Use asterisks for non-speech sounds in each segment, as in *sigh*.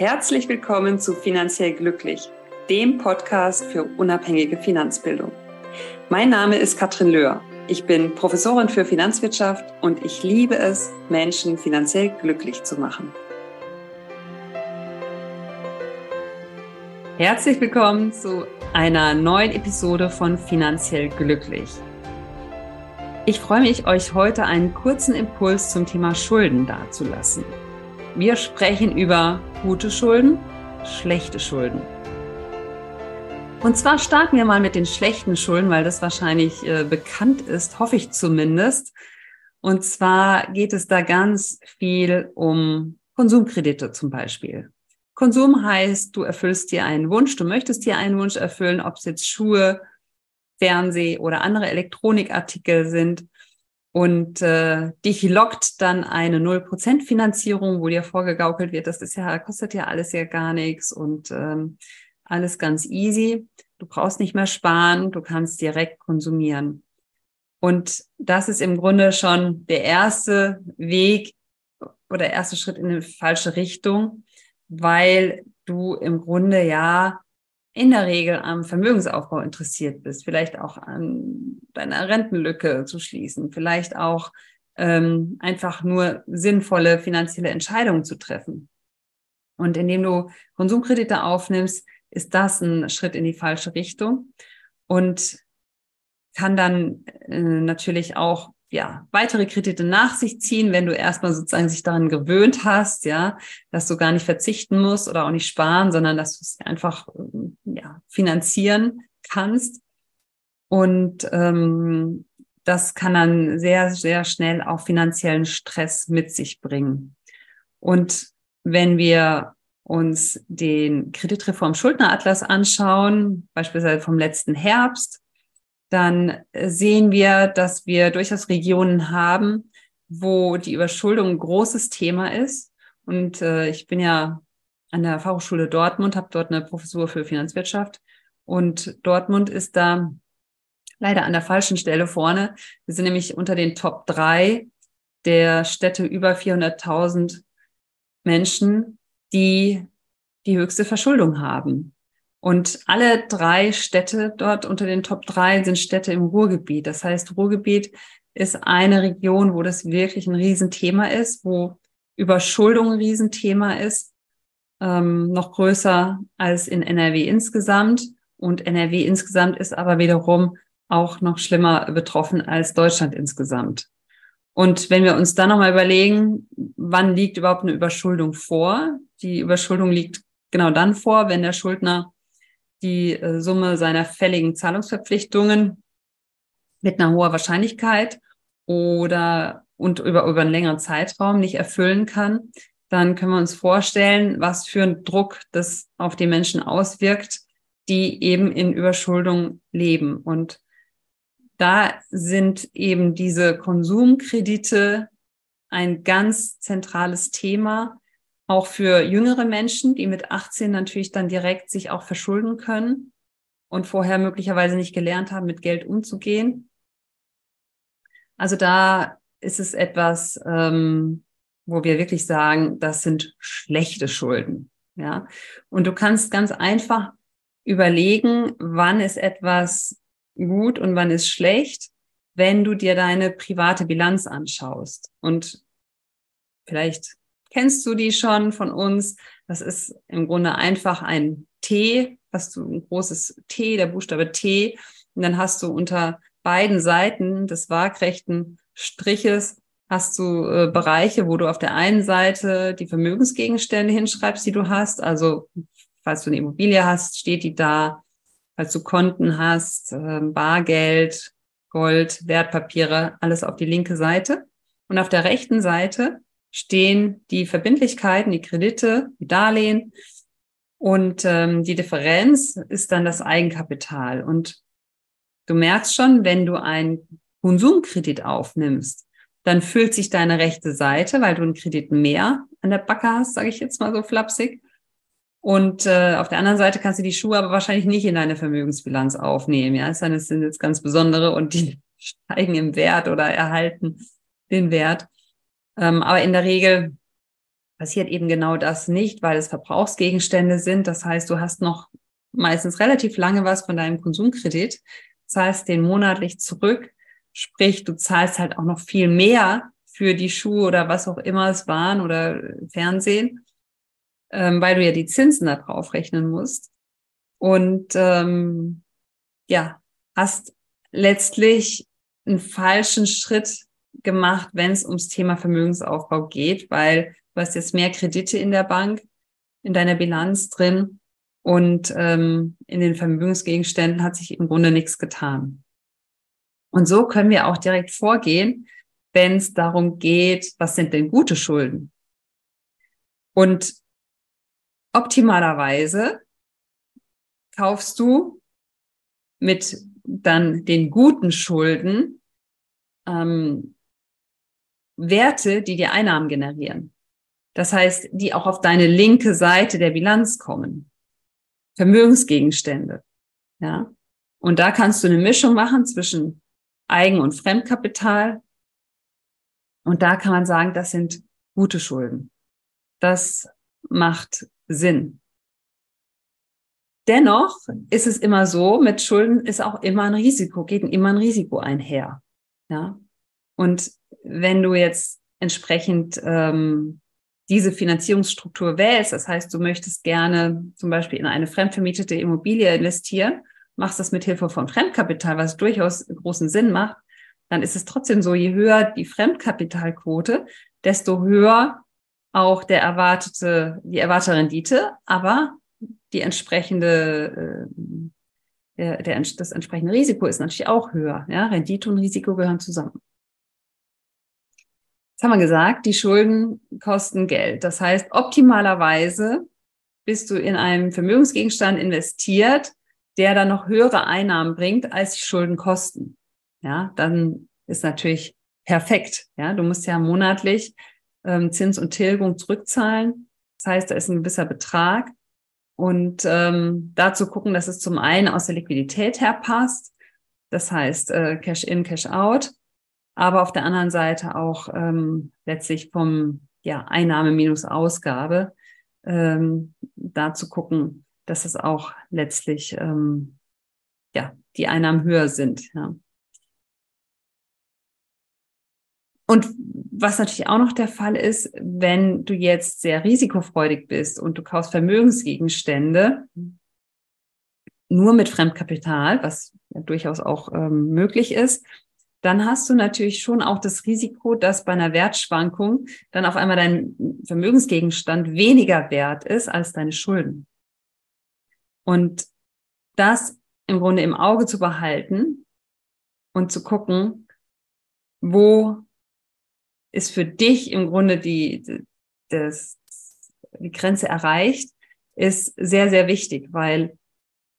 Herzlich willkommen zu Finanziell Glücklich, dem Podcast für unabhängige Finanzbildung. Mein Name ist Katrin Löhr. Ich bin Professorin für Finanzwirtschaft und ich liebe es, Menschen finanziell glücklich zu machen. Herzlich willkommen zu einer neuen Episode von Finanziell Glücklich. Ich freue mich, euch heute einen kurzen Impuls zum Thema Schulden dazulassen. Wir sprechen über gute Schulden, schlechte Schulden. Und zwar starten wir mal mit den schlechten Schulden, weil das wahrscheinlich äh, bekannt ist, hoffe ich zumindest. Und zwar geht es da ganz viel um Konsumkredite zum Beispiel. Konsum heißt, du erfüllst dir einen Wunsch, du möchtest dir einen Wunsch erfüllen, ob es jetzt Schuhe, Fernseh oder andere Elektronikartikel sind und äh, dich lockt dann eine 0% Finanzierung, wo dir vorgegaukelt wird, das ist ja, kostet ja alles ja gar nichts und ähm, alles ganz easy. Du brauchst nicht mehr sparen, du kannst direkt konsumieren. Und das ist im Grunde schon der erste Weg oder erste Schritt in eine falsche Richtung, weil du im Grunde ja in der Regel am Vermögensaufbau interessiert bist, vielleicht auch an deiner Rentenlücke zu schließen, vielleicht auch ähm, einfach nur sinnvolle finanzielle Entscheidungen zu treffen. Und indem du Konsumkredite aufnimmst, ist das ein Schritt in die falsche Richtung und kann dann äh, natürlich auch ja, weitere Kredite nach sich ziehen, wenn du erstmal sozusagen sich daran gewöhnt hast, ja, dass du gar nicht verzichten musst oder auch nicht sparen, sondern dass du es einfach ja, finanzieren kannst. Und ähm, das kann dann sehr, sehr schnell auch finanziellen Stress mit sich bringen. Und wenn wir uns den Kreditreform Schuldneratlas anschauen, beispielsweise vom letzten Herbst, dann sehen wir, dass wir durchaus Regionen haben, wo die Überschuldung ein großes Thema ist. Und äh, ich bin ja an der Fachhochschule Dortmund, habe dort eine Professur für Finanzwirtschaft. Und Dortmund ist da leider an der falschen Stelle vorne. Wir sind nämlich unter den Top drei der Städte über 400.000 Menschen, die die höchste Verschuldung haben. Und alle drei Städte dort unter den Top drei sind Städte im Ruhrgebiet. Das heißt, Ruhrgebiet ist eine Region, wo das wirklich ein Riesenthema ist, wo Überschuldung ein Riesenthema ist, ähm, noch größer als in NRW insgesamt. Und NRW insgesamt ist aber wiederum auch noch schlimmer betroffen als Deutschland insgesamt. Und wenn wir uns dann nochmal überlegen, wann liegt überhaupt eine Überschuldung vor? Die Überschuldung liegt genau dann vor, wenn der Schuldner die äh, Summe seiner fälligen Zahlungsverpflichtungen mit einer hohen Wahrscheinlichkeit oder und über, über einen längeren Zeitraum nicht erfüllen kann, dann können wir uns vorstellen, was für ein Druck das auf die Menschen auswirkt, die eben in Überschuldung leben. Und da sind eben diese Konsumkredite ein ganz zentrales Thema, auch für jüngere Menschen, die mit 18 natürlich dann direkt sich auch verschulden können und vorher möglicherweise nicht gelernt haben, mit Geld umzugehen. Also da ist es etwas, ähm, wo wir wirklich sagen, das sind schlechte Schulden. Ja, und du kannst ganz einfach überlegen, wann ist etwas gut und wann ist schlecht, wenn du dir deine private Bilanz anschaust. Und vielleicht kennst du die schon von uns. Das ist im Grunde einfach ein T, hast du ein großes T, der Buchstabe T. Und dann hast du unter beiden Seiten des waagrechten Striches hast du äh, Bereiche, wo du auf der einen Seite die Vermögensgegenstände hinschreibst, die du hast. Also falls du eine Immobilie hast, steht die da. Falls du Konten hast, äh, Bargeld, Gold, Wertpapiere, alles auf die linke Seite. Und auf der rechten Seite stehen die Verbindlichkeiten, die Kredite, die Darlehen und ähm, die Differenz ist dann das Eigenkapital. Und du merkst schon, wenn du einen Konsumkredit aufnimmst, dann füllt sich deine rechte Seite, weil du einen Kredit mehr an der Backe hast, sage ich jetzt mal so flapsig. Und äh, auf der anderen Seite kannst du die Schuhe aber wahrscheinlich nicht in deine Vermögensbilanz aufnehmen. Ja, es sind jetzt ganz besondere und die *laughs* steigen im Wert oder erhalten den Wert. Ähm, aber in der Regel passiert eben genau das nicht, weil es Verbrauchsgegenstände sind. Das heißt, du hast noch meistens relativ lange was von deinem Konsumkredit, zahlst den monatlich zurück, sprich, du zahlst halt auch noch viel mehr für die Schuhe oder was auch immer es waren oder Fernsehen, ähm, weil du ja die Zinsen da drauf rechnen musst. Und ähm, ja, hast letztlich einen falschen Schritt gemacht, wenn es ums Thema Vermögensaufbau geht, weil du hast jetzt mehr Kredite in der Bank, in deiner Bilanz drin und ähm, in den Vermögensgegenständen hat sich im Grunde nichts getan. Und so können wir auch direkt vorgehen, wenn es darum geht, was sind denn gute Schulden? Und optimalerweise kaufst du mit dann den guten Schulden ähm, Werte, die dir Einnahmen generieren. Das heißt, die auch auf deine linke Seite der Bilanz kommen. Vermögensgegenstände. Ja. Und da kannst du eine Mischung machen zwischen Eigen- und Fremdkapital. Und da kann man sagen, das sind gute Schulden. Das macht Sinn. Dennoch ist es immer so, mit Schulden ist auch immer ein Risiko, geht immer ein Risiko einher. Ja. Und wenn du jetzt entsprechend ähm, diese Finanzierungsstruktur wählst, das heißt, du möchtest gerne zum Beispiel in eine fremdvermietete Immobilie investieren, machst das mit Hilfe von Fremdkapital, was durchaus großen Sinn macht, dann ist es trotzdem so, je höher die Fremdkapitalquote, desto höher auch der erwartete, die erwartete Rendite, aber die entsprechende, äh, der, der, das entsprechende Risiko ist natürlich auch höher. Ja? Rendite und Risiko gehören zusammen. Jetzt haben wir gesagt, die Schulden kosten Geld. Das heißt, optimalerweise bist du in einem Vermögensgegenstand investiert, der dann noch höhere Einnahmen bringt, als die Schulden kosten. Ja, dann ist natürlich perfekt. Ja, du musst ja monatlich ähm, Zins und Tilgung zurückzahlen. Das heißt, da ist ein gewisser Betrag. Und ähm, dazu gucken, dass es zum einen aus der Liquidität her passt. Das heißt, äh, Cash in, Cash out aber auf der anderen Seite auch ähm, letztlich vom ja, Einnahme minus Ausgabe ähm, da zu gucken, dass es auch letztlich ähm, ja die Einnahmen höher sind. Ja. Und was natürlich auch noch der Fall ist, wenn du jetzt sehr risikofreudig bist und du kaufst Vermögensgegenstände nur mit Fremdkapital, was ja durchaus auch ähm, möglich ist, dann hast du natürlich schon auch das Risiko, dass bei einer Wertschwankung dann auf einmal dein Vermögensgegenstand weniger wert ist als deine Schulden. Und das im Grunde im Auge zu behalten und zu gucken, wo ist für dich im Grunde die, das, die Grenze erreicht, ist sehr, sehr wichtig, weil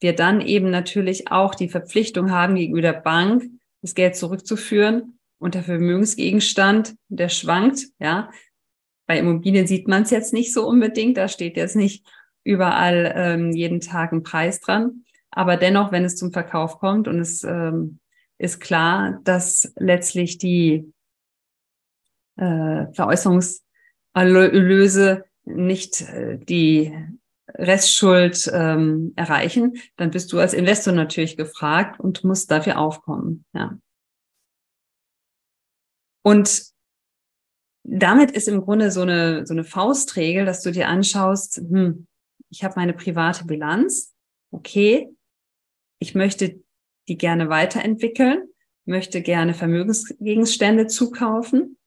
wir dann eben natürlich auch die Verpflichtung haben gegenüber der Bank, das Geld zurückzuführen und der Vermögensgegenstand, der schwankt, ja. Bei Immobilien sieht man es jetzt nicht so unbedingt, da steht jetzt nicht überall ähm, jeden Tag ein Preis dran. Aber dennoch, wenn es zum Verkauf kommt und es ähm, ist klar, dass letztlich die äh, Veräußerungserlöse nicht äh, die Restschuld ähm, erreichen, dann bist du als Investor natürlich gefragt und musst dafür aufkommen. Ja. Und damit ist im Grunde so eine, so eine Faustregel, dass du dir anschaust, hm, ich habe meine private Bilanz, okay, ich möchte die gerne weiterentwickeln, möchte gerne Vermögensgegenstände zukaufen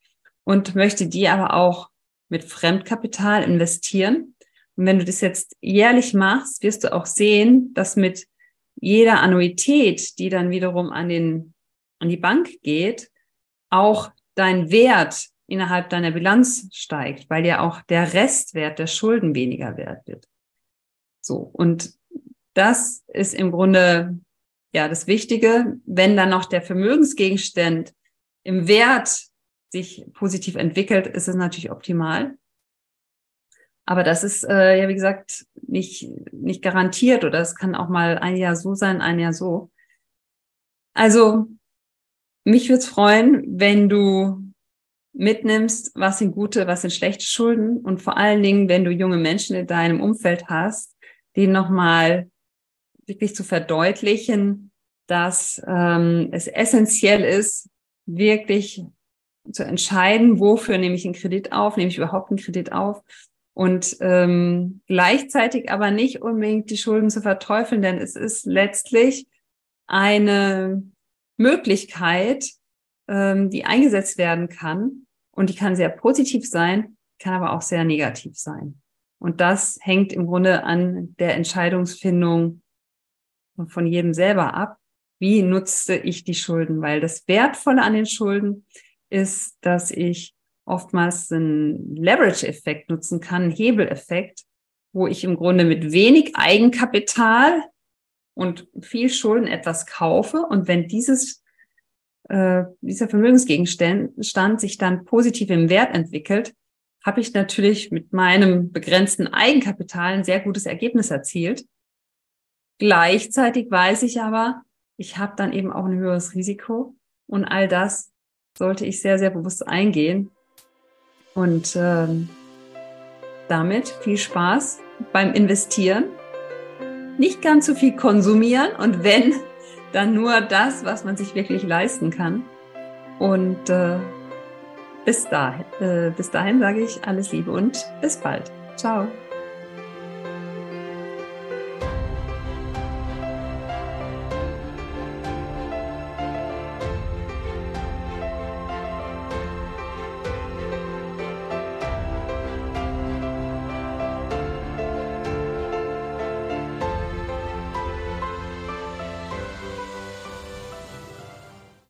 und möchte die aber auch mit Fremdkapital investieren und wenn du das jetzt jährlich machst, wirst du auch sehen, dass mit jeder Annuität, die dann wiederum an den, an die Bank geht, auch dein Wert innerhalb deiner Bilanz steigt, weil ja auch der Restwert der Schulden weniger wert wird. So. Und das ist im Grunde, ja, das Wichtige. Wenn dann noch der Vermögensgegenstand im Wert sich positiv entwickelt, ist es natürlich optimal. Aber das ist äh, ja, wie gesagt, nicht, nicht garantiert oder es kann auch mal ein Jahr so sein, ein Jahr so. Also, mich würde es freuen, wenn du mitnimmst, was sind gute, was sind schlechte Schulden und vor allen Dingen, wenn du junge Menschen in deinem Umfeld hast, denen nochmal wirklich zu verdeutlichen, dass ähm, es essentiell ist, wirklich zu entscheiden, wofür nehme ich einen Kredit auf, nehme ich überhaupt einen Kredit auf und ähm, gleichzeitig aber nicht unbedingt die Schulden zu verteufeln, denn es ist letztlich eine Möglichkeit, ähm, die eingesetzt werden kann und die kann sehr positiv sein, kann aber auch sehr negativ sein. Und das hängt im Grunde an der Entscheidungsfindung von jedem selber ab. Wie nutze ich die Schulden? Weil das Wertvolle an den Schulden ist, dass ich oftmals einen Leverage-Effekt nutzen kann, einen Hebeleffekt, wo ich im Grunde mit wenig Eigenkapital und viel Schulden etwas kaufe. Und wenn dieses, äh, dieser Vermögensgegenstand sich dann positiv im Wert entwickelt, habe ich natürlich mit meinem begrenzten Eigenkapital ein sehr gutes Ergebnis erzielt. Gleichzeitig weiß ich aber, ich habe dann eben auch ein höheres Risiko und all das sollte ich sehr, sehr bewusst eingehen. Und ähm, damit viel Spaß beim Investieren. Nicht ganz so viel konsumieren und wenn, dann nur das, was man sich wirklich leisten kann. Und äh, bis dahin, äh, bis dahin sage ich alles Liebe und bis bald. Ciao.